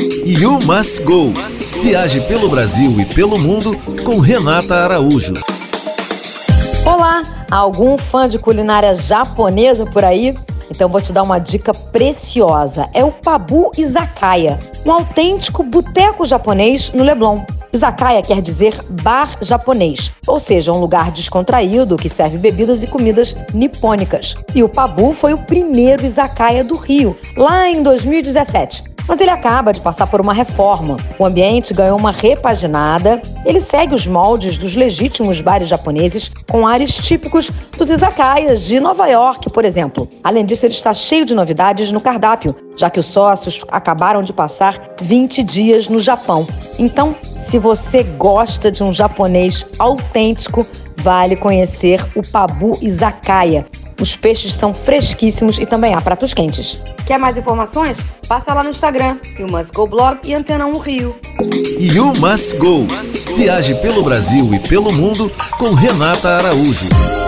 You Must Go. Viaje pelo Brasil e pelo mundo com Renata Araújo. Olá, algum fã de culinária japonesa por aí? Então vou te dar uma dica preciosa. É o Pabu Izakaya, um autêntico boteco japonês no Leblon. Izakaya quer dizer bar japonês, ou seja, um lugar descontraído que serve bebidas e comidas nipônicas. E o Pabu foi o primeiro izakaya do Rio, lá em 2017. Mas ele acaba de passar por uma reforma. O ambiente ganhou uma repaginada. Ele segue os moldes dos legítimos bares japoneses, com ares típicos dos izakayas de Nova York, por exemplo. Além disso, ele está cheio de novidades no cardápio, já que os sócios acabaram de passar 20 dias no Japão. Então, se você gosta de um japonês autêntico, vale conhecer o Pabu Izakaya. Os peixes são fresquíssimos e também há pratos quentes. Quer mais informações? Passa lá no Instagram, You Must Go Blog e Antena 1 Rio. You Must Go. Viaje pelo Brasil e pelo mundo com Renata Araújo.